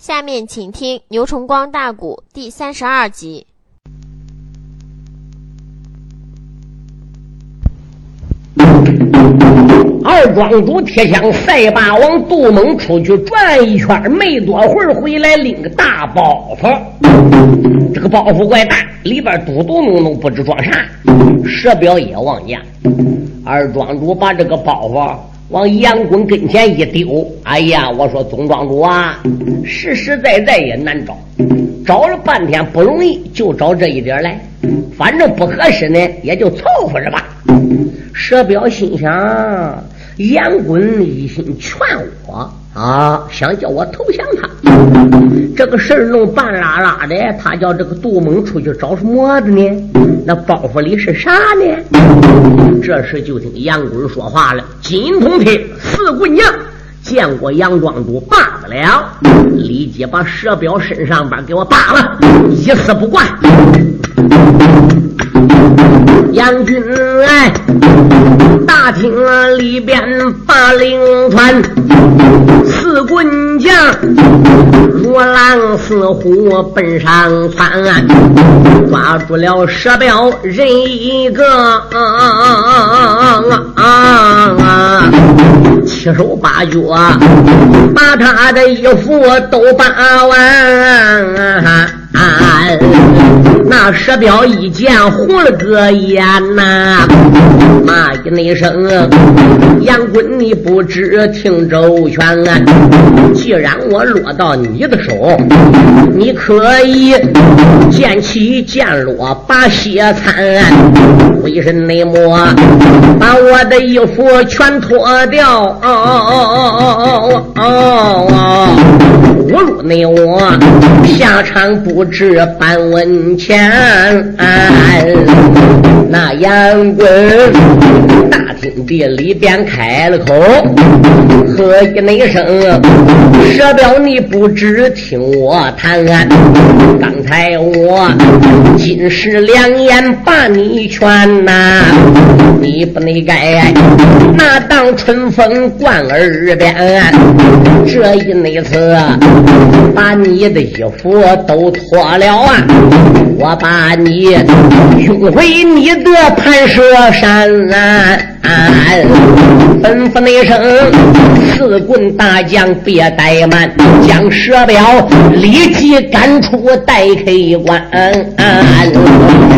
下面请听《牛崇光大鼓》第三十二集。二庄主铁枪赛霸王杜猛出去转一圈，没多会儿回来拎个大包袱。这个包袱怪大，里边嘟嘟囔囔，不知装啥。蛇表也忘家。二庄主把这个包袱往杨棍跟前一丢，哎呀，我说总庄主啊，实实在在也难找，找了半天不容易，就找这一点来。反正不合适呢，也就凑合着吧。佘彪心想。杨棍一心劝我啊，想叫我投降他。这个事儿弄半拉拉的，他叫这个杜猛出去找什么的呢？那包袱里是啥呢？这时就听杨棍说话了：“金铜铁四姑娘见过杨庄主罢了，立即把蛇表身上边给我扒了，一丝不挂。”杨军来，大厅里边把令传，四棍将如狼似虎奔上窜，抓住了蛇镖人一个，七手八脚把他的衣服都扒完。那蛇镖一见红了个眼呐，骂一那声：“杨棍，你不知听周全啊！既然我落到你的手，你可以剑起剑落把血餐，为什么把我的衣服全脱掉？哦哦哦哦哦哦哦！侮辱你我下场不知半文钱。那杨棍大厅的里边开了口，喝一那声，蛇表你不知听我谈案，刚才我金石两眼把你劝呐，你不能该那当春风贯耳边，这一那次。把你的衣服都脱了啊！我把你送回你的盘蛇山，吩咐那声四棍大将别怠慢，将蛇镖立即赶出待客关。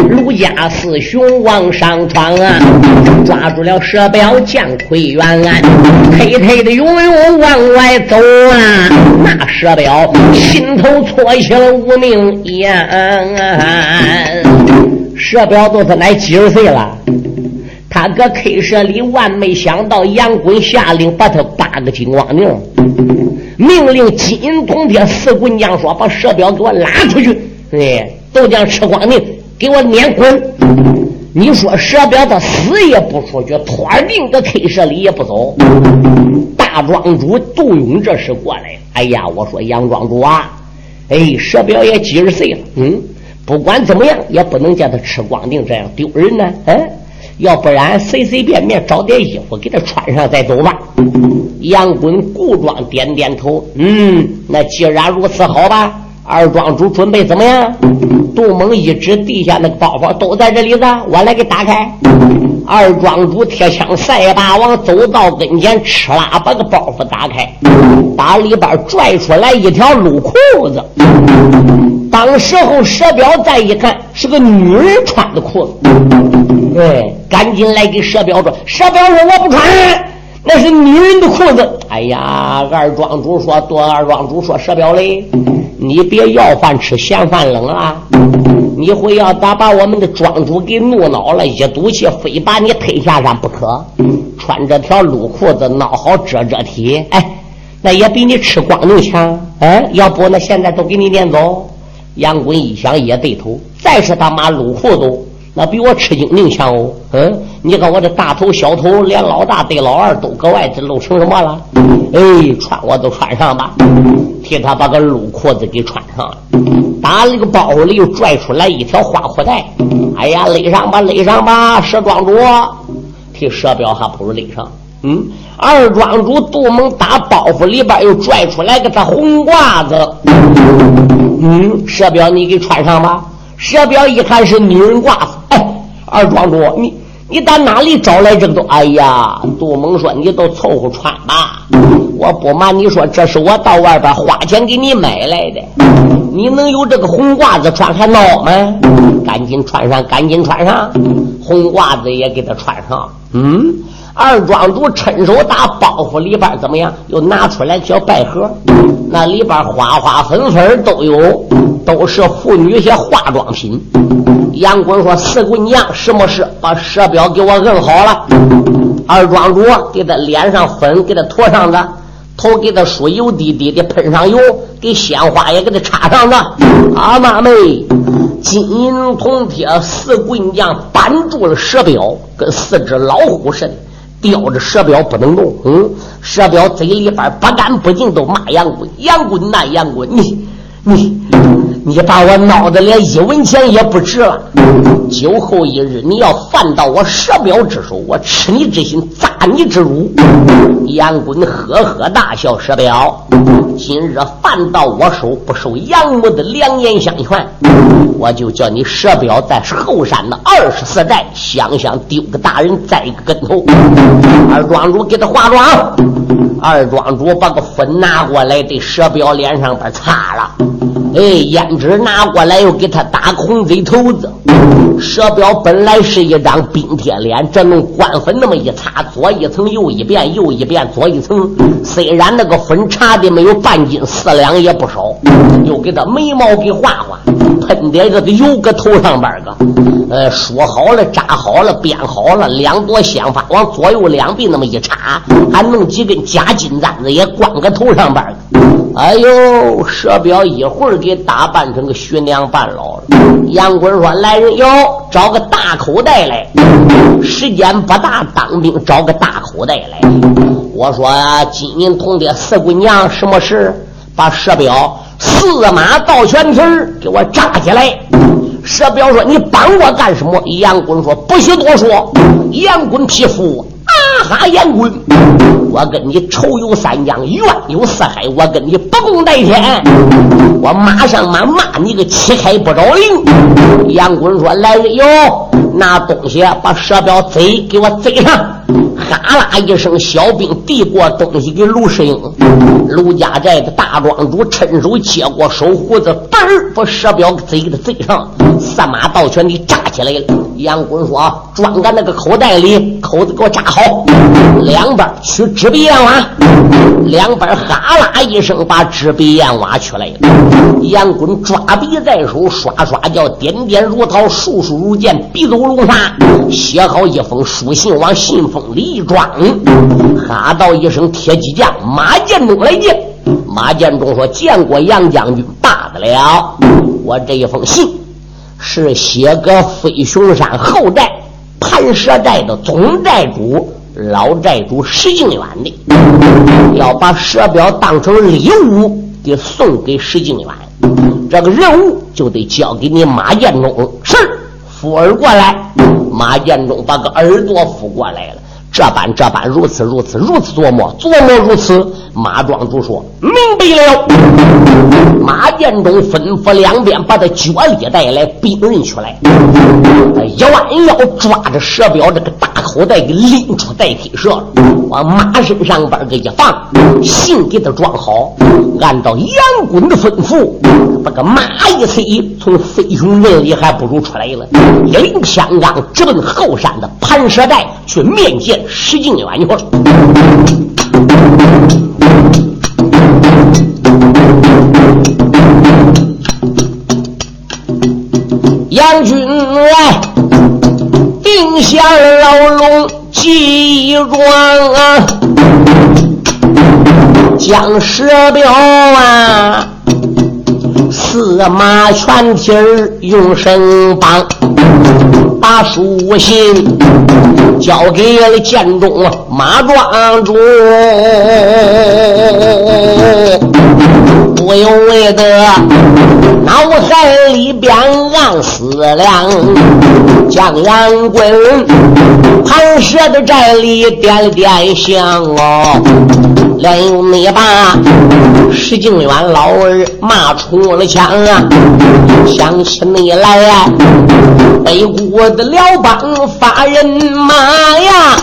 卢家四雄往上闯啊，抓住了蛇镖将奎元，推推的悠悠往外走啊，那蛇镖。心头搓起了无名烟，蛇表都是来几十岁了，他搁 K 社里万没想到杨棍下令把他扒个金光宁，命令金银铜铁四棍匠说把蛇表给我拉出去，哎，都将吃光宁给我撵滚。你说蛇表他死也不出去，托定搁 K 社里也不走。大庄主杜勇这时过来。哎呀，我说杨庄主啊，哎，蛇表也几十岁了，嗯，不管怎么样，也不能叫他吃光腚，这样丢人呢，嗯，要不然随随便便找点衣服给他穿上再走吧。杨棍故装点点头，嗯，那既然如此，好吧。二庄主准备怎么样？杜猛一指地下那个包包，都在这里子，我来给打开。二庄主铁枪赛霸王走到跟前，哧啦把个包袱打开，把里边拽出来一条露裤子。当时候蛇彪再一看，是个女人穿的裤子。对，赶紧来给蛇彪说：“蛇彪说我不穿，那是女人的裤子。”哎呀，二庄主说：“多二庄主说蛇彪嘞。”你别要饭吃嫌饭冷啊！你会要咋把我们的庄主给怒恼了，一赌气非把你推下山不可。穿这条露裤子，孬好遮遮体，哎，那也比你吃光头强。哎，要不那现在都给你撵走。杨棍一想也对头，再是他妈露裤子。那比我吃精灵强哦，嗯，你看我这大头小头，连老大对老二都搁外头露成什么了？哎，穿我都穿上吧，替他把个露裤子给穿上了，打那个包袱里又拽出来一条花裤带，哎呀，勒上吧，勒上吧，蛇庄主，替蛇彪还不如勒上。嗯，二庄主杜蒙打包袱里边又拽出来个他红褂子，嗯，蛇彪你给穿上吧。蛇彪一看是女人褂子，二庄主你你打哪里找来这个都？哎呀，杜蒙说你都凑合穿吧，我不瞒你说，这是我到外边花钱给你买来的。你能有这个红褂子穿还孬吗？赶紧穿上，赶紧穿上，红褂子也给他穿上。嗯。二庄主趁手打包袱里边怎么样？又拿出来小百合，那里边花花粉粉都有，都是妇女些化妆品。杨棍说：“四姑娘，什么事？把蛇镖给我摁好了。”二庄主给他脸上粉，给他涂上子，头给他梳油滴滴的喷上油，给鲜花也给他插上子。阿妈妹，金银铜铁，四姑娘绑住了蛇镖，跟四只老虎似的。吊着蛇镖不能动，嗯，蛇镖嘴里边不干不净，都骂杨棍，杨棍那杨棍，你你你把我闹得连一文钱也不值了。酒后一日，你要犯到我蛇表之手，我吃你之心，砸你之辱。杨棍呵呵大笑，蛇表，今日犯到我手，不受杨母的良言相劝，我就叫你蛇表在后山的二十四寨，想想丢个大人，栽个跟头。二庄主给他化妆，二庄主把个粉拿过来，对蛇表脸上边擦了。哎，胭脂拿过来又给他打个红嘴头子。蛇标本来是一张冰铁脸，这弄官粉那么一擦，左一层右一遍，右一遍左一层。虽然那个粉差的没有半斤四两也不少，又给他眉毛给画画，喷点个油搁头上边个，呃，梳好了扎好了编好了，两朵鲜花往左右两臂那么一插，还弄几根假金簪子也挂个头上边哎呦，蛇表一会儿给打扮成个徐娘半老了。杨棍说：“来人哟，找个大口袋来。时间不大，当兵找个大口袋来。”我说：“金银铜铁四姑娘，什么事？把蛇表四马倒全蹄儿给我扎起来。”蛇彪说：“你帮我干什么？”杨棍说：“不许多说。”杨棍匹夫。啊哈！杨棍，我跟你仇有三江，怨有四海，我跟你不共戴天，我马上马骂你个七开不着灵。杨棍说：“来人哟，拿东西把蛇表贼给我贼上。”哈啦一声，小兵递过东西给卢世英。卢家寨的大庄主趁手接过手胡子，嘣把蛇表贼给他贼上，三马倒拳给扎起来了。杨棍说：“装在那个口袋里，口子给我扎好。两边取纸笔砚瓦，两边哈啦一声把纸笔砚瓦取来了。杨棍抓笔在手，刷刷叫，点点如桃，竖竖如剑，笔走如沙，写好一封书信，往信封里一装，哈道一声：“铁骑将马建中来见。”马建中说：“见过杨将军，罢了。我这一封信。”是写给飞熊山后寨盘蛇寨的总寨主老寨主石敬远的，要把蛇表当成礼物给送给石敬远。这个任务就得交给你马建中。是，扶耳过来。马建中把个耳朵扶过来了。这般这般，如此如此，如此琢磨琢磨如此。马庄主说：“明白了。”马建中吩咐两边把他脚力带来兵人出来，一弯腰抓着蛇标这个大口袋给拎出带梯舍了，往马身上边给一放，信给他装好，按照杨滚的吩咐，把个马一催，从飞熊阵里还不如出来了，一领枪杆直奔后山的盘蛇寨去面见石敬远去了。杨军来定下牢笼记状啊，将蛇表啊，四马全蹄儿用绳绑，把书信交给了建中马庄主，不由为的脑。海里边暗思量，将杨棍盘蛇的寨里点了点香哦，连有你把石敬远老儿骂出了墙啊！想起你来呀，北国的辽邦发人马呀，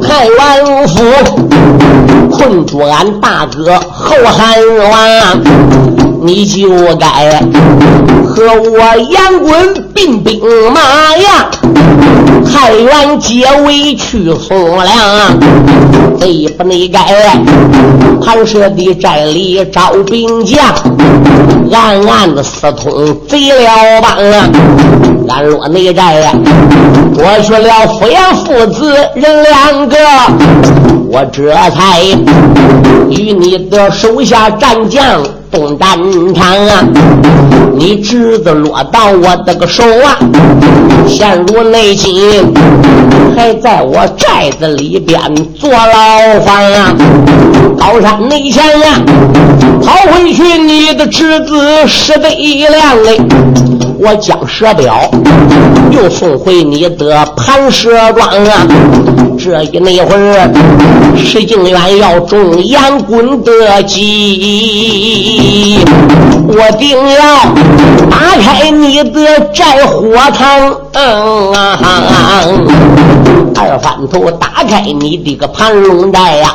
太原府困住俺大哥后汉王。你就该和我杨滚并兵马呀，太原结尾去宋粮，你不你该盘蛇的寨里招兵将，暗暗的私通贼了帮啊！俺落内寨呀，夺去了夫阳父子人两个，我这才与你的手下战将。东战场啊！你侄子落到我的个手啊，陷入内心，还在我寨子里边坐牢房啊！高山内前啊，跑回去你的侄子石德亮嘞，我将蛇表又送回你的盘蛇庄啊！这一那会儿，石敬远要中杨棍的计，我定要打开你的寨火堂。二番头打开你的个盘龙寨呀，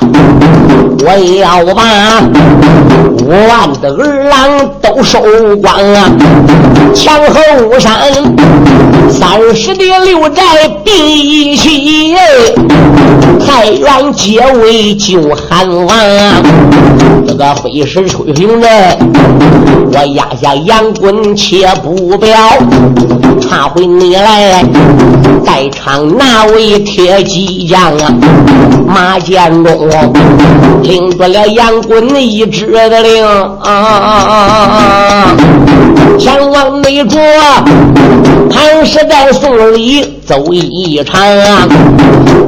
我要把五万的儿郎都收光啊！强后山三十的六寨并一起，太原结尾救汉王。这个飞石吹平人，我压下杨棍且不表，插回你来，在场那位铁骑将啊？马建中领着了杨棍一支的令啊，前往内卓，潘石在送礼走一场啊，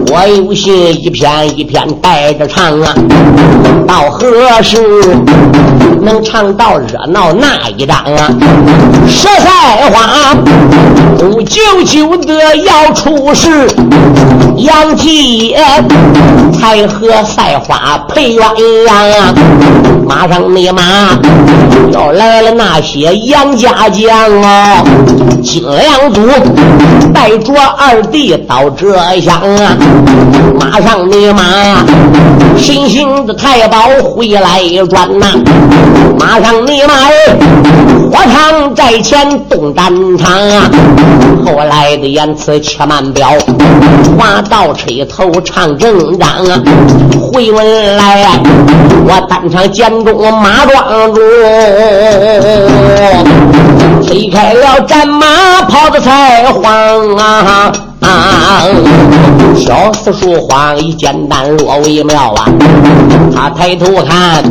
我有心一篇一篇带着唱啊，到何是能唱到热闹那一张啊？说赛花不久久的要出世，杨继才和赛花配鸳鸯啊！马上你马要来了那些杨家将哦，金良祖带着二弟到这厢啊！马上你马新兴的太保回来一转呐！马上你马火场寨前动战场啊！后来的言辞且慢表，话到吹头唱正章啊！回文来，我当场见中马庄主，推开了战马，跑的才慌啊！啊！小四树花一简单若微妙啊！他抬头看，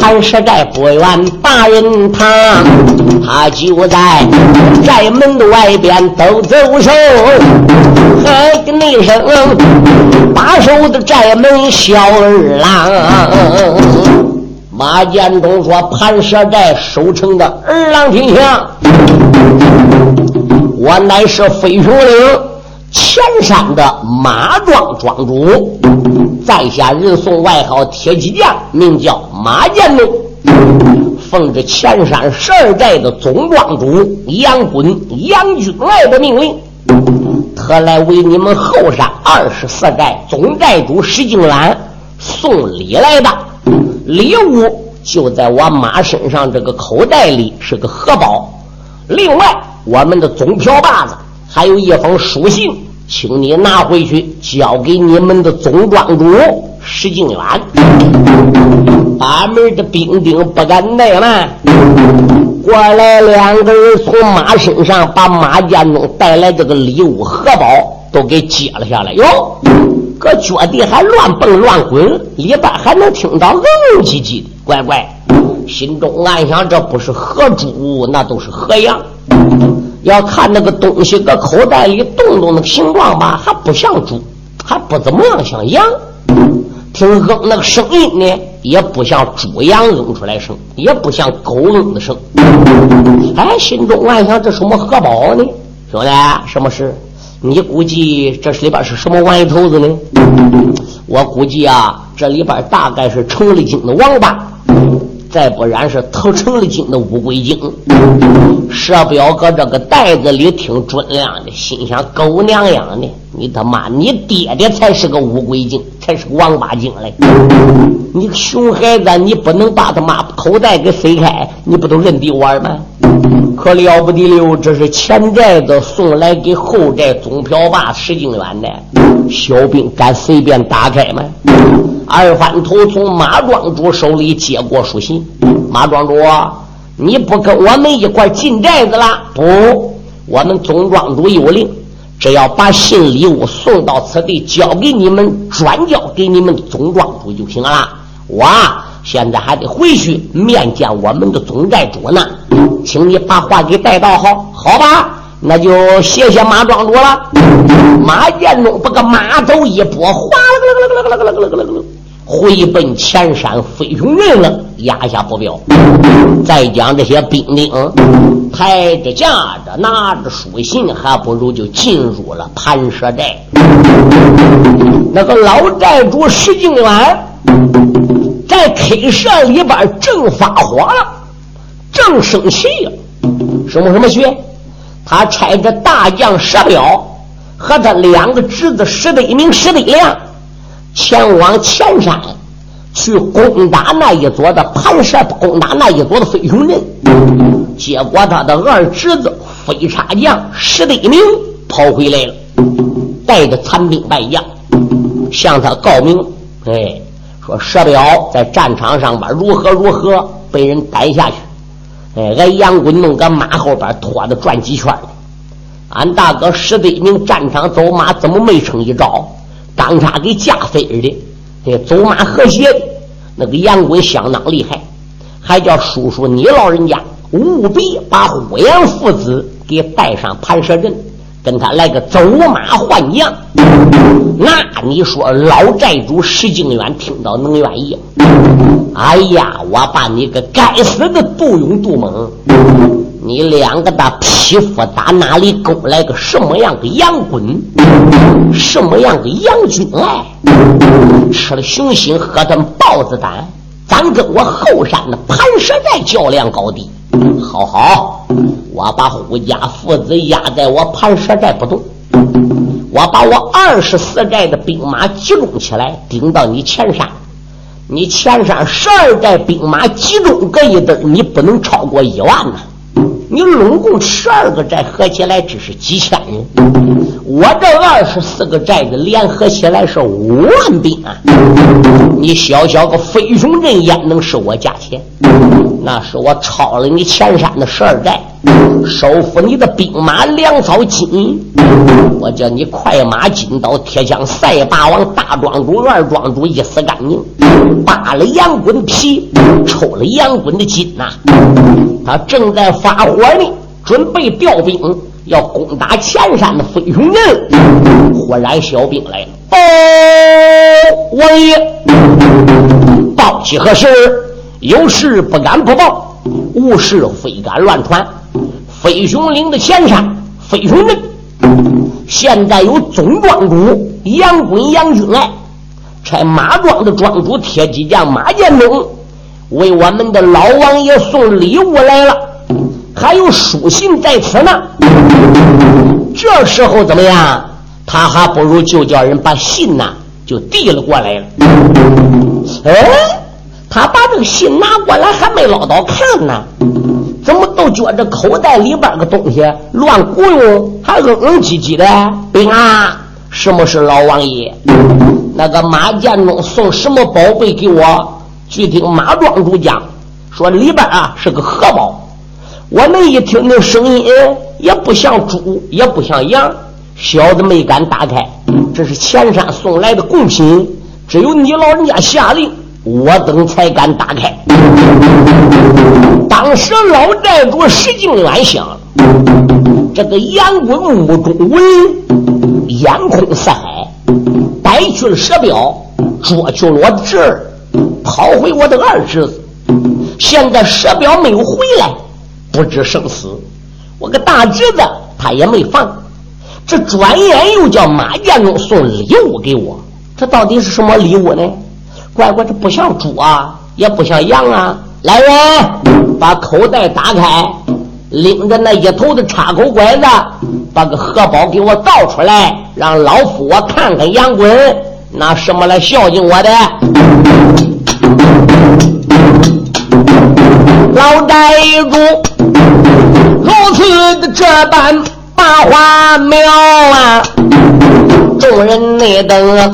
盘石寨不远大人堂，他就在寨门的外边抖走手，喊个那声把守的寨门小二郎。马建忠说：“盘石寨守城的二郎挺强，我乃是飞熊岭。”前山的马庄庄主，在下人送外号铁骑将，名叫马建龙，奉着前山十二寨的总庄主杨滚杨军来的命令，特来为你们后山二十四寨总寨主石敬兰送礼来的。礼物就在我马身上这个口袋里，是个荷包。另外，我们的总瓢把子。还有一封书信，请你拿回去交给你们的总庄主石敬远。把门的兵丁不敢怠慢，过来两个人从马身上把马建中带来这个礼物荷包都给接了下来。哟，搁脚底还乱蹦乱滚，里边还能听到嗯唧唧的，乖乖，心中暗想：这不是何猪，那都是何羊。要看那个东西搁口袋里动动那个形状吧，还不像猪，还不怎么样像羊。听哼那个声音呢，也不像猪羊扔出来声，也不像狗扔的声。哎，心中暗想：这什么荷包呢？兄弟，什么事？你估计这里边是什么玩意头子呢？我估计啊，这里边大概是成了精的王八。再不然是偷成了精的乌龟精，蛇彪搁这个袋子里听准亮的，心想：狗娘养的，你他妈，你爹爹才是个乌龟精，才是个王八精嘞！你熊孩子，你不能把他妈口袋给塞开，你不都认得玩吗？可了不得了，这是前寨子送来给后寨总瓢把石敬远的小兵，敢随便打开吗？二番头从马庄主手里接过书信，马庄主，你不跟我们一块进寨子了？不，我们总庄主有令，只要把信礼物送到此地，交给你们，转交给你们总庄主就行了。我现在还得回去面见我们的总寨主呢，请你把话给带到好，好吧？那就谢谢马庄主了。马建中把个马头一拨，哗啦啦啦啦啦啦啦啦啦。回奔前山飞熊人了，压下不表。再讲这些兵丁，抬着架着拿着书信，还不如就进入了盘蛇寨。那个老寨主石敬远在 K 社里边正发火了，正生气呀！什么什么学？他差着大将石彪和他两个侄子石德明、石德亮。前往前山去攻打那一座的盘蛇，攻打那一座的飞熊人。结果他的二侄子飞叉将石德明跑回来了，带着残兵败将，向他告明：哎，说蛇彪在战场上边如何如何被人逮下去。哎，俺杨棍弄个马后边拖着转几圈。俺大哥石德明战场走马怎么没成一招？当差给架飞的，这走马和谐的那个杨贵相当厉害，还叫叔叔你老人家务必把呼延父子给带上盘蛇阵，跟他来个走马换将。那你说老寨主石敬远听到能愿意？哎呀，我把你个该死的杜勇杜猛！你两个的匹夫打哪里勾来个什么样的杨棍，什么样的杨军来？吃了熊心，喝顿豹子胆，咱跟我后山的盘蛇寨较量高低。好好，我把胡家父子压在我盘蛇寨不动，我把我二十四寨的兵马集中起来，顶到你前山。你前山十二寨兵马集中个一堆，你不能超过一万呐。你拢共十二个寨合起来只是几千人，我这二十四个寨子联合起来是五万兵啊！你小小个飞熊镇焉能是我价钱？那是我抄了你前山的十二寨，收复你的兵马粮草金银，我叫你快马金刀铁枪赛霸王大庄主二庄主一死干净，扒了杨滚皮，抽了杨滚的筋呐！他正在发火呢，准备调兵要攻打前山的飞熊人。忽然小兵来了，报王爷，报起何事？有事不敢不报，无事非敢乱传。飞熊岭的前山飞熊人，现在有总庄主杨滚杨军来，差马庄的庄主铁骑将马建东。为我们的老王爷送礼物来了，还有书信在此呢。这时候怎么样？他还不如就叫人把信呐就递了过来了。哎，他把这个信拿过来还没捞到看呢，怎么都觉着口袋里边个东西乱咕悠，还嗯嗯唧唧的？兵啊，什么是老王爷？那个马建中送什么宝贝给我？据听马庄主讲，说里边啊是个荷包。我们一听那声音，也不像猪，也不像羊，小子没敢打开。这是前山送来的贡品，只有你老人家下令，我等才敢打开。当时老寨主石敬远想，这个杨棍目中闻，眼空四海，逮去了蛇镖，捉去了我侄儿。跑回我的二侄子。现在蛇彪没有回来，不知生死。我个大侄子他也没放。这转眼又叫马建忠送礼物给我，这到底是什么礼物呢？乖乖，这不像猪啊，也不像羊啊！来人，把口袋打开，拎着那一头的插口拐子，把个荷包给我倒出来，让老夫我看看杨棍拿什么来孝敬我的。老寨主如此的这般。把话苗啊，众人内等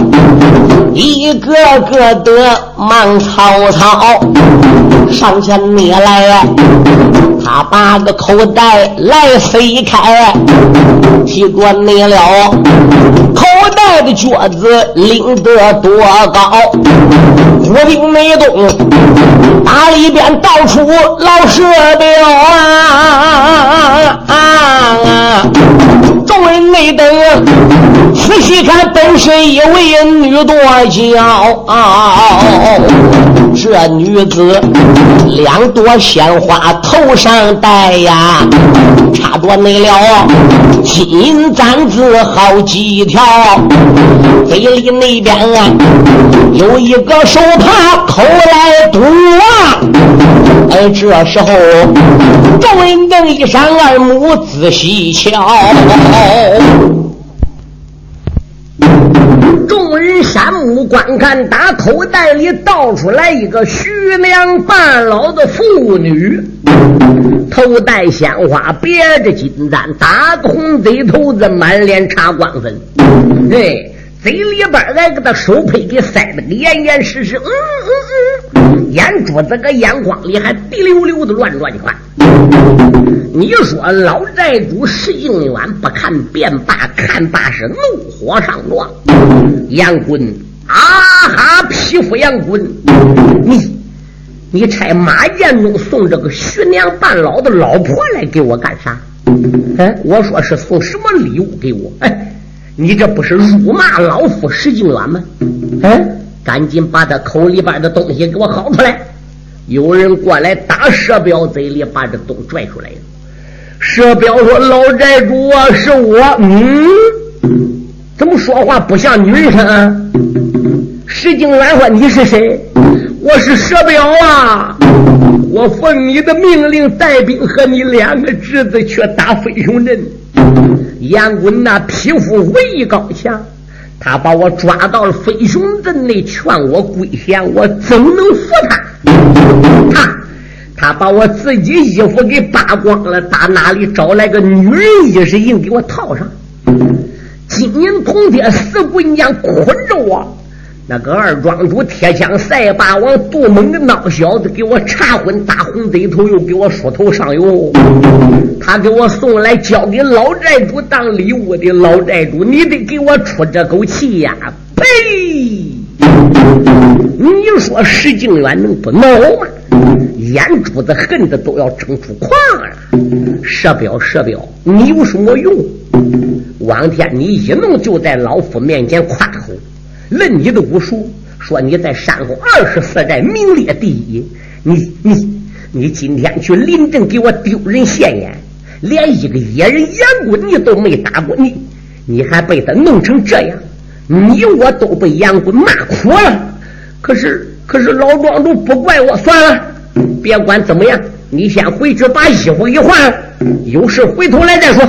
一个个的忙草草上前你来，他把个口袋来飞开，提过你了，口袋的脚子拎得多高，虎兵没动，打里边到处老射标啊！啊啊啊问内等，仔细看，本身一位女多娇，这女子两朵鲜花头上戴呀，插着内了金银簪子好几条，嘴里那边啊有一个手帕口来堵啊，哎，这时候众人等一闪二目仔细瞧。众人山目观看，打口袋里倒出来一个徐娘半老的妇女，头戴鲜花，别着金簪，打个红嘴头子，满脸茶光粉，哎，嘴里边来给他手佩给塞得个严严实实，嗯嗯嗯，眼珠子个眼眶里还滴溜溜的乱转转。你说老寨主石应远不看便罢，看罢是怒火上撞。杨棍啊哈，匹夫杨棍，你你差马建中送这个徐娘半老的老婆来给我干啥？哎，我说是送什么礼物给我？哎，你这不是辱骂老夫石敬远吗？嗯，赶紧把他口里边的东西给我薅出来！有人过来打蛇彪嘴里，把这东拽出来了。蛇彪说：“老寨主啊，是我。嗯，怎么说话不像女人啊？”石敬远说：“你是谁？”我是蛇彪啊！我奉你的命令，带兵和你两个侄子去打飞熊镇。杨棍那匹夫武艺高强，他把我抓到了飞熊镇内，劝我归降，我怎能服他？他。他把我自己衣服给扒光了，打哪里找来个女人衣裳硬给我套上，金银铜铁四姑娘捆着我，那个二庄主铁枪赛霸王杜猛的孬小子给我查婚打红贼头，又给我梳头上油，他给我送来交给老寨主当礼物的老寨主，你得给我出这口气呀！呸！你说石敬远能不恼吗？眼珠子恨的都要睁出眶了。蛇彪，蛇彪，你有什么用？王天，你一弄就在老夫面前夸口，论你的武术，说你在山后二十四寨名列第一。你你你今天去临阵给我丢人现眼，连一个野人杨棍你都没打过，你你还被他弄成这样，你我都被杨棍骂苦了。可是可是老庄主不怪我，算了。别管怎么样，你先回去把衣服给换了，有事回头来再说。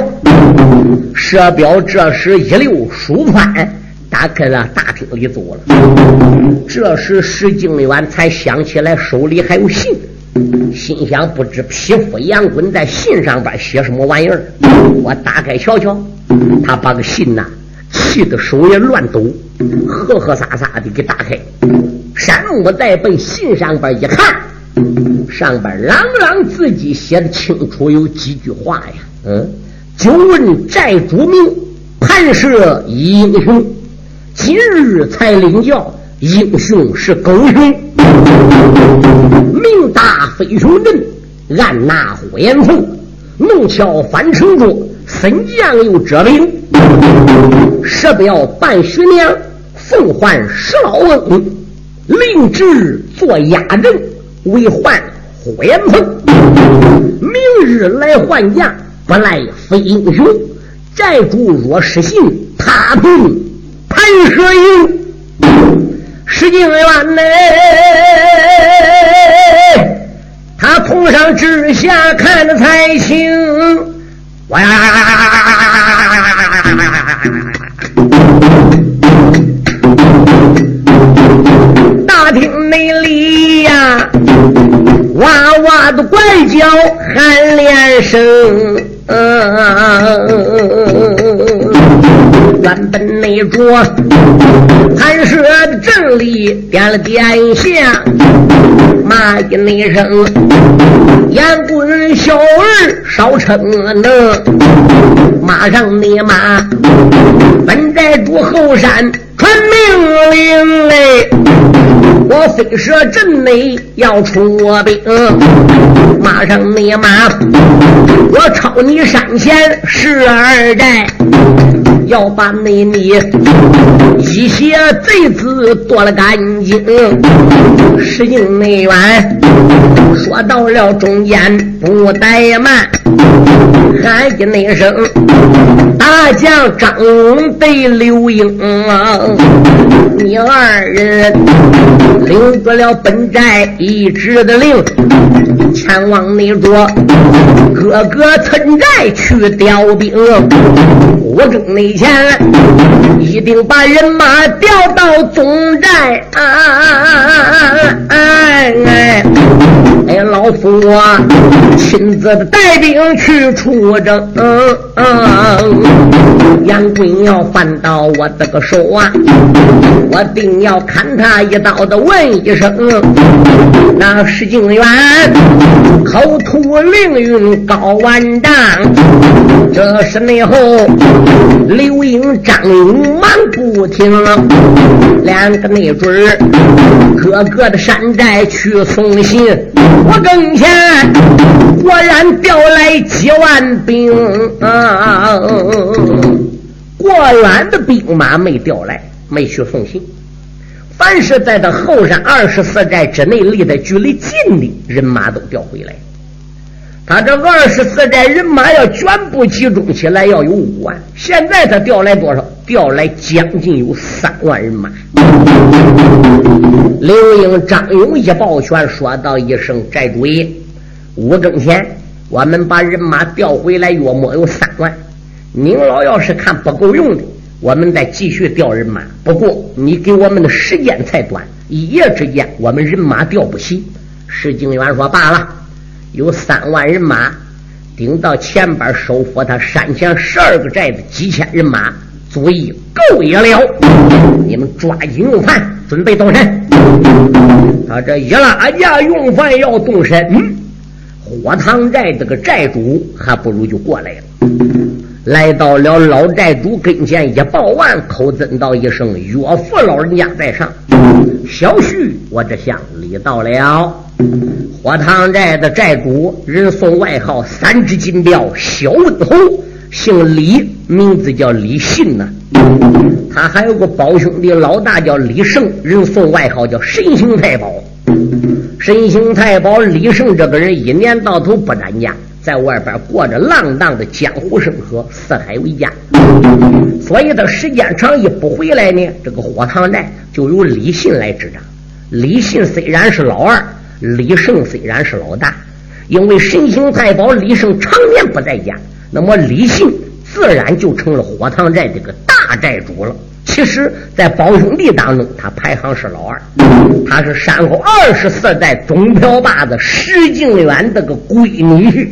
蛇彪这时一溜书幡，打开了大厅里走了。这时石敬远才想起来手里还有信，心想不知匹夫杨棍在信上边写什么玩意儿。我打开瞧瞧，他把个信呐，气得手也乱抖，呵呵撒撒的给打开。山木在背信上边一看。上边朗朗自己写的清楚，有几句话呀？嗯，久闻寨主名，盘蛇英雄，今日才领教，英雄是狗熊。名大飞熊阵，暗拿火焰凤，弄巧翻城中，森将又折兵。石不要扮徐娘，奉还石老翁。令旨做压阵，为换火焰凤。明日来换将，不来非英雄。寨主若失信，他凭盘蛇营。石敬元呢？他从上至下看得才清。哇！大厅内里呀，哇哇的怪叫喊连声。原本那桌。韩舍的阵里点了点下，骂一那声，严滚小儿少逞能，马上你马，本寨主后山传命令嘞，我飞蛇阵内要出我兵，马上你马，我抄你山前十二寨。要把那你一些贼子剁了干净，石敬内远说到了中间不怠慢，喊一那声大将张龙对刘英，你二人领得了本寨一支的令，前往那座各个村寨去调兵。我跟你前一定把人马调到总寨，哎哎哎，老夫啊亲自的带兵去出征，杨贵要犯到我这个手啊，我定要砍他一刀的问一声，那石敬元口吐凌云高万丈，这是内后。刘英、张勇忙不停，两个内准儿，各个的山寨去送信。我跟前果然调来几万兵，过远的兵马没调来，没去送信。凡是在他后山二十四寨之内离得距离近的人马都调回来。他这二十四寨人马要全部集中起来，要有五万。现在他调来多少？调来将近有三万人马。刘英、张勇一抱拳，说道一声：“寨主爷，五更前我们把人马调回来，约莫有三万。您老要是看不够用的，我们再继续调人马。不过你给我们的时间太短，一夜之间我们人马调不齐。”石敬元说：“罢了。”有三万人马顶到前边收复他山前十二个寨子，几千人马足以够也了。你们抓紧用饭，准备动身。他这一拉架用饭要动身，嗯，火塘寨这个寨主还不如就过来了。来到了老寨主跟前，一抱完，口尊道一声：“岳父老人家在上。”小婿，我这向礼到了。火塘寨的寨主人送外号“三只金镖”，小问侯，姓李，名字叫李信呐。他还有个胞兄弟，老大叫李胜，人送外号叫“神行太保”。神行太保李胜这个人，一年到头不沾家，在外边过着浪荡的江湖生活，四海为家。所以他时间长一不回来呢，这个火塘寨就由李信来执掌。李信虽然是老二。李胜虽然是老大，因为神行太保李胜常年不在家，那么李信自然就成了火塘寨这个大大寨主了。其实，在胞兄弟当中，他排行是老二，他是山后二十四代总瓢把子石敬远的个闺女婿。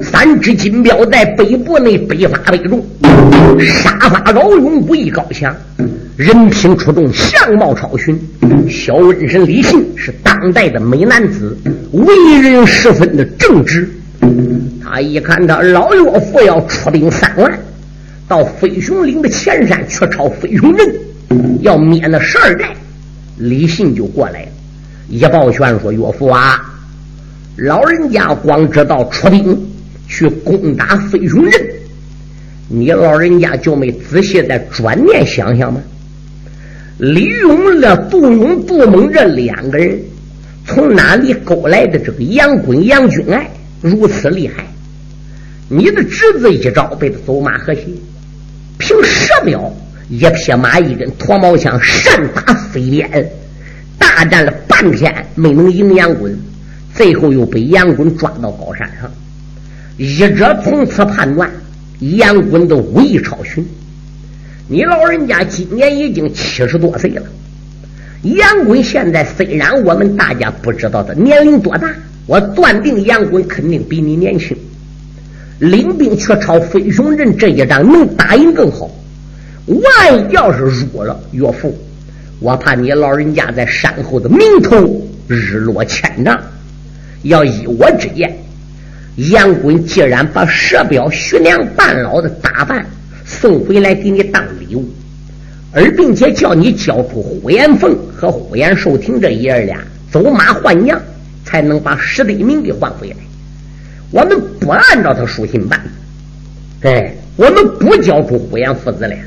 三只金镖在北部内北伐北中，杀伐骁勇，武艺高强。人品出众，相貌超群。小瘟神李信是当代的美男子，为人十分的正直。他一看他老岳父要出兵三万，到飞熊岭的前山去抄飞熊阵，要灭那十二寨，李信就过来了，一抱拳说：“岳父啊，老人家光知道出兵去攻打飞熊阵，你老人家就没仔细再转念想想吗？”李勇了，杜勇、杜猛这两个人从哪里勾来的这个杨滚、杨君爱如此厉害？你的侄子一招被他走马河西，凭十秒一匹马一根脱毛枪，善打飞鞭，大战了半天没能赢杨滚，最后又被杨滚抓到高山上。一者从此判断杨滚的武艺超群。你老人家今年已经七十多岁了，杨滚现在虽然我们大家不知道他年龄多大，我断定杨滚肯定比你年轻。领兵却朝飞熊镇这一仗能打赢更好。万一要是输了，岳父，我怕你老人家在山后的名头日落千丈。要依我之言，杨滚既然把蛇彪徐娘半老的打扮送回来给你当礼物，而并且叫你交出呼延凤和呼延寿亭这爷儿俩走马换娘，才能把石德明给换回来。我们不按照他书信办，哎，我们不交出呼延父子俩，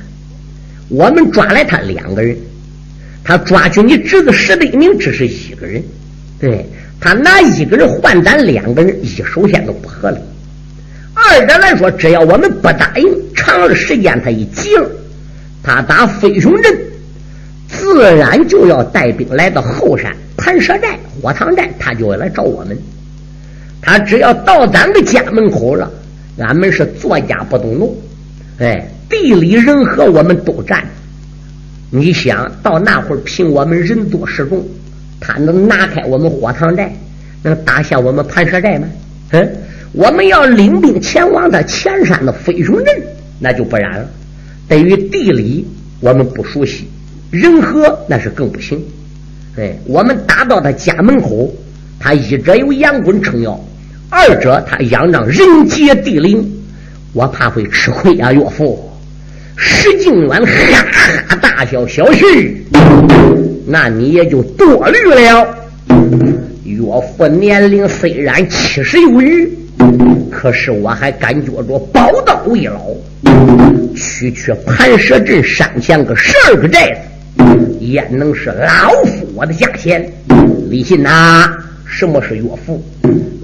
我们抓来他两个人，他抓去你侄子石德明只是一个人，对他拿一个人换咱两个人，一首先都不合理。二者来说，只要我们不答应，长的时间他一急了，他打飞熊镇，自然就要带兵来到后山盘蛇寨、火塘寨，他就要来找我们。他只要到咱的家门口了，俺们是坐家不动怒，哎，地里人和我们都占。你想到那会儿，凭我们人多势众，他能拿开我们火塘寨，能打下我们盘蛇寨吗？嗯，我们要领兵前往他前山的飞熊镇，那就不然了。对于地理我们不熟悉，人和那是更不行。哎，我们打到他家门口，他一者有杨棍撑腰。二者他仰仗人杰地灵，我怕会吃亏啊！岳父，石敬远哈哈大笑，小婿，那你也就多虑了。岳父年龄虽然七十有余，可是我还感觉着宝刀未老。区区盘蛇镇山前个十二个寨子，焉能是老夫我的价钱？李信呐，什么是岳父？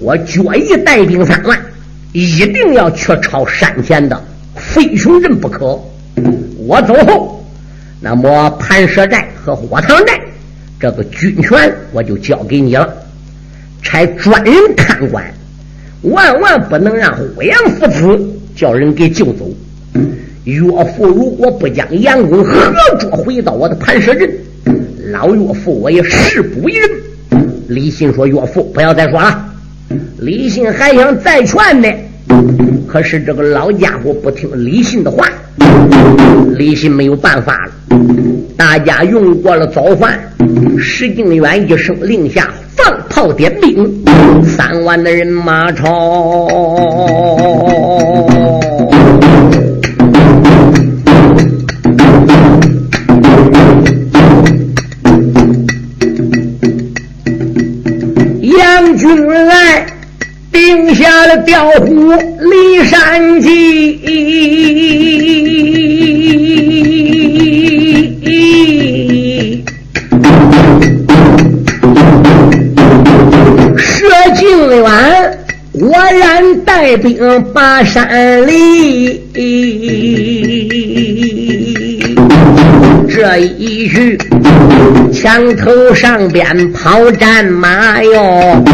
我决意带兵三万，一定要去抄山前的飞熊镇不可。我走后，那么盘蛇寨和火塘寨这个军权我就交给你了，差专人看管，万万不能让呼延父子叫人给救走。岳父如果不将杨公合捉回到我的盘蛇镇，老岳父我也誓不为人。李信说：“岳父，不要再说了。”李信还想再劝呢，可是这个老家伙不听李信的话，李信没有办法了。大家用过了早饭，石敬远一声令下，放炮点兵，三万的人马朝。调虎离山计，射敬远果然带兵把山离。这一去，墙头上边跑战马哟。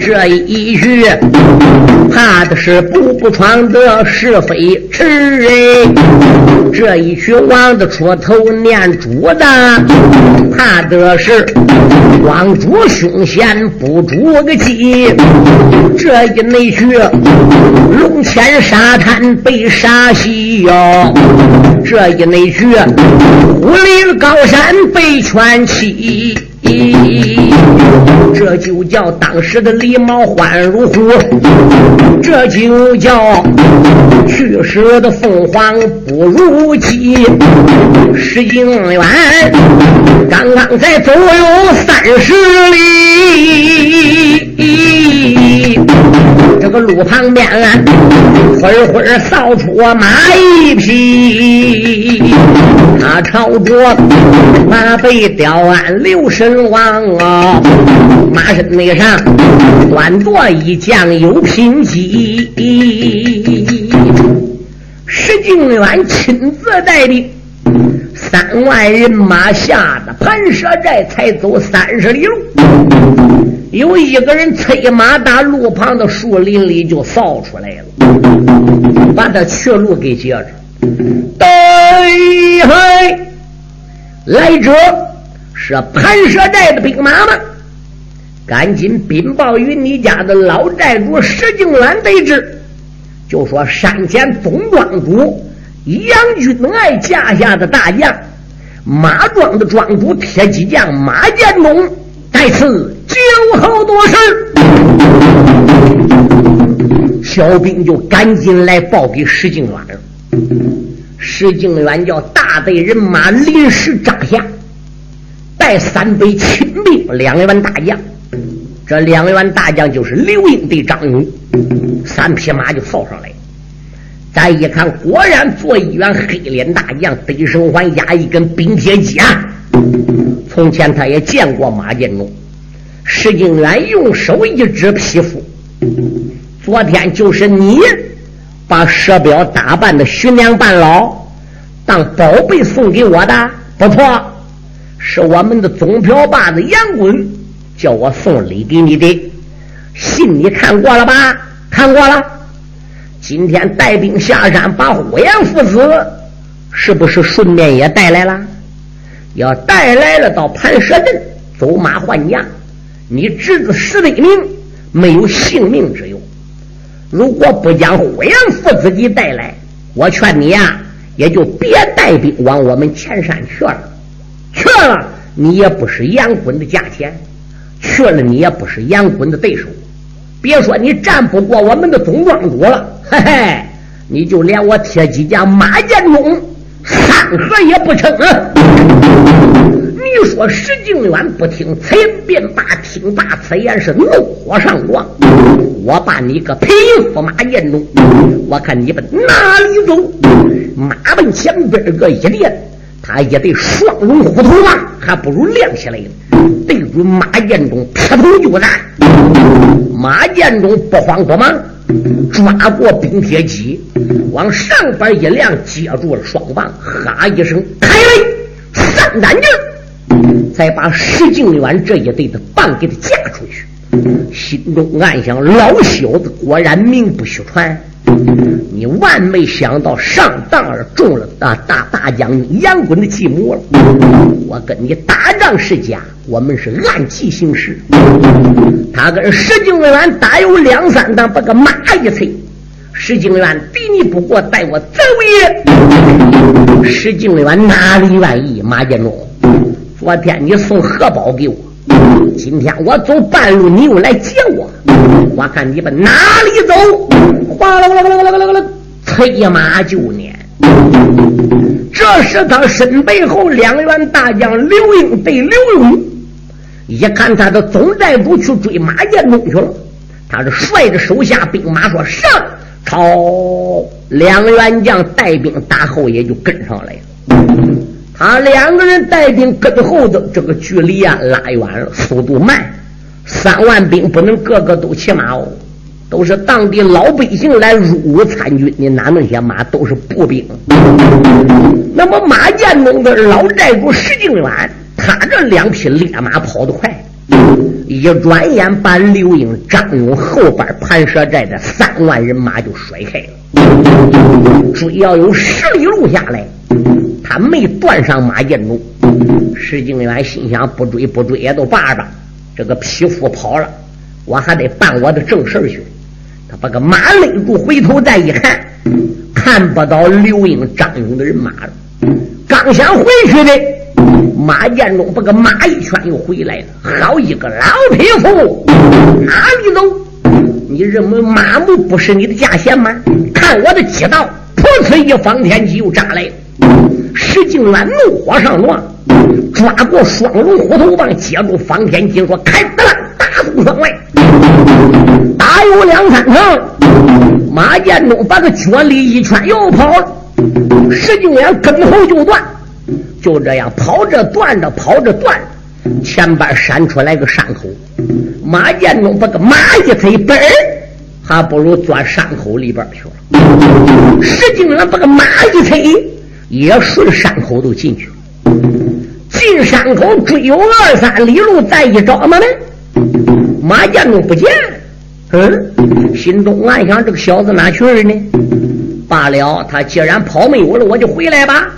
这一去，怕的是步步闯的是非迟哎。这一去望得出头念主的，怕的是光主凶险不足个计。这一内去，龙潜沙滩被杀死哟。这一内局。武林高山被圈起，这就叫当时的狸猫换如虎，这就叫去世的凤凰不如鸡。石敬远刚刚才走有三十里，这个路旁边，会会扫出马一匹，他朝着马背雕鞍留神望啊，马身内上端坐一将有品级，石敬远亲自带领。三万人马下的盘蛇寨，才走三十里路。有一个人催马打路旁的树林里就扫出来了，把他去路给截着。对嘿，来者是盘蛇寨的兵马们，赶紧禀报于你家的老寨主石敬远得知，就说山前总庄主。杨军爱架下的大将，马庄的庄主铁骑将马建忠在此酒后多事，小兵就赶紧来报给石敬远。石敬远叫大队人马临时扎下，带三百亲兵两员大将，这两员大将就是刘英对张勇，三匹马就扫上来。再一看，果然做一员黑脸大将，得手环压一根冰铁戟啊！从前他也见过马建忠，石敬远用手一指皮肤，昨天就是你把蛇表打扮的徐娘半老，当宝贝送给我的，不错，是我们的总瓢把子杨滚叫我送礼给你的，信你看过了吧？看过了。今天带兵下山，把呼延父子是不是顺便也带来了？要带来了，到盘蛇镇走马换将，你侄子石德明没有性命之忧。如果不将呼延父子给带来，我劝你呀，也就别带兵往我们前山去了。去了，你也不是杨滚的价钱；去了，你也不是杨滚的对手。别说你战不过我们的总庄主了。嘿嘿，你就连我铁骑将马建忠三合也不成啊！你说石敬远不听，此言便罢，听罢此言是怒火上撞。我把你个匹夫马建忠，我看你们哪里走？马奔前边个一练，他也得双龙虎头啊，还不如亮起来了。对准马建忠劈头就来。马建忠不慌不忙。抓过冰铁戟，往上边一亮，接住了双棒，哈一声，开雷三胆劲，再把石敬远这一队的棒给他架出去，心中暗想：老小子果然名不虚传。你万没想到上当而中了大大大将军杨滚的计谋了。我跟你打仗是假，我们是按计行事。他跟石敬远打有两三趟，把个马一催。石敬远敌你不过，带我走也。石敬远哪里愿意？马建忠，昨天你送荷包给我，今天我走半路，你又来接我。我看你们哪里走？哗啦啦啦啦啦啦啦！催马就撵。这时他身背后两员大将刘英对刘勇，一看他的总寨主去追马建忠去了，他是率着手下兵马说上，朝两员将带兵打后也就跟上来了。他两个人带兵跟后头，这个距离啊拉远了，速度慢。三万兵不能个个都骑马哦，都是当地老百姓来入伍参军的，哪能些马都是步兵。那么马建忠的老寨主石敬远，他这两匹烈马跑得快，一转眼把刘英、张勇后边盘蛇寨的三万人马就甩开了。追要有十里路下来，他没断上马建中。石敬远心想：不追不追也都罢了。这个匹夫跑了，我还得办我的正事去。他把个马勒住，回头再一看，看不到刘英、张勇的人马了。刚想回去的，马建忠把个马一圈又回来了。好一个老匹夫，哪里走？你认为马木不是你的价钱吗？看我的击刀，噗呲一方天戟又炸来了。石敬远怒火上撞。抓过双龙虎头棒，接住方天戟，说：“开得了，打出窗外，打有两三趟，马建中把个脚里一圈又跑了，石敬琰跟后就断，就这样跑着断着跑着断，前边闪出来个山口，马建中把个马一推，本儿还不如钻山口里边去了。石敬琰把个马一推，也顺山口都进去了。进山口只有二三里路，再一找嘛呢？马建中不见。嗯，心中暗想：这个小子哪去了呢？罢了，他既然跑没有了，我就回来吧。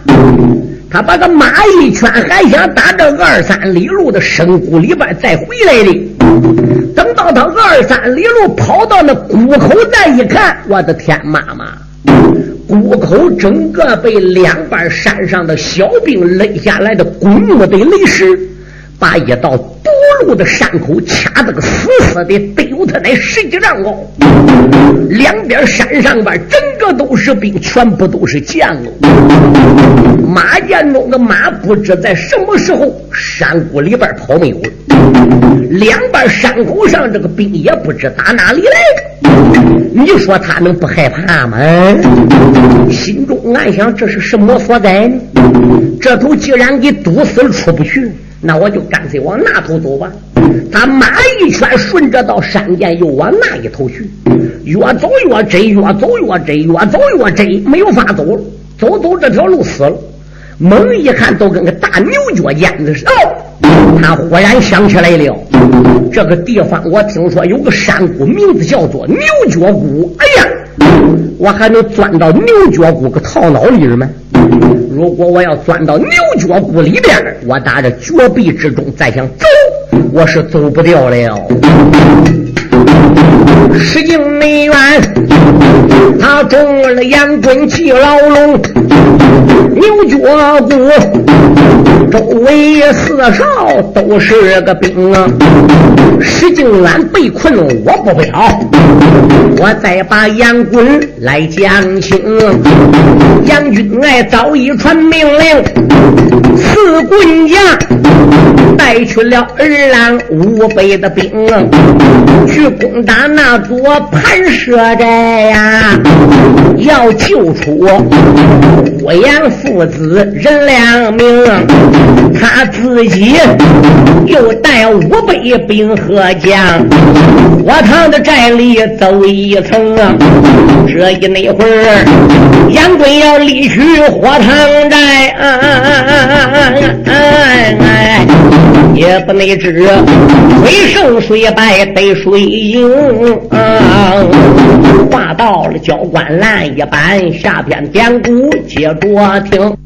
他把个马一圈，还想打这二三里路的深谷里边再回来的。等到他二三里路跑到那谷口，再一看，我的天妈妈！谷口整个被两半山上的小兵垒下来的滚木的雷石。把一道堵路的山口掐得个死死的，得有他那十几丈高。两边山上边整个都是兵，全部都是箭。马建中的马不知在什么时候山谷里边跑没有了。两边山口上这个兵也不知打哪里来的。你说他能不害怕吗？心中暗想：这是什么所在呢？这头既然给堵死了，出不去。那我就干脆往那头走吧。他马一圈，顺着到山涧，又往那一头去。越走越窄，越走越窄，越走越窄，没有法走了。走走这条路死了。猛一看，都跟个大牛角尖子似的。他忽然想起来了，这个地方我听说有个山谷，名字叫做牛角谷。哎呀，我还能钻到牛角骨个套脑里吗？如果我要钻到牛角骨里边，我打着绝壁之中再想走，我是走不掉了。石敬没远，他中了杨棍气牢笼，牛角骨周围四少都是个兵啊。石敬远被困，我不了，我再把杨棍来讲清。杨军爱早已传命令，四棍家带去了二郎五百的兵，去攻打那座盘蛇寨呀，要救出呼延父子人两命，他自己又带五百兵和将，火塘的寨里走一层啊，这一那会儿，杨贵要离去火塘寨，也不内知谁胜谁败得谁赢。话到了交官难一般，下边典故接着听。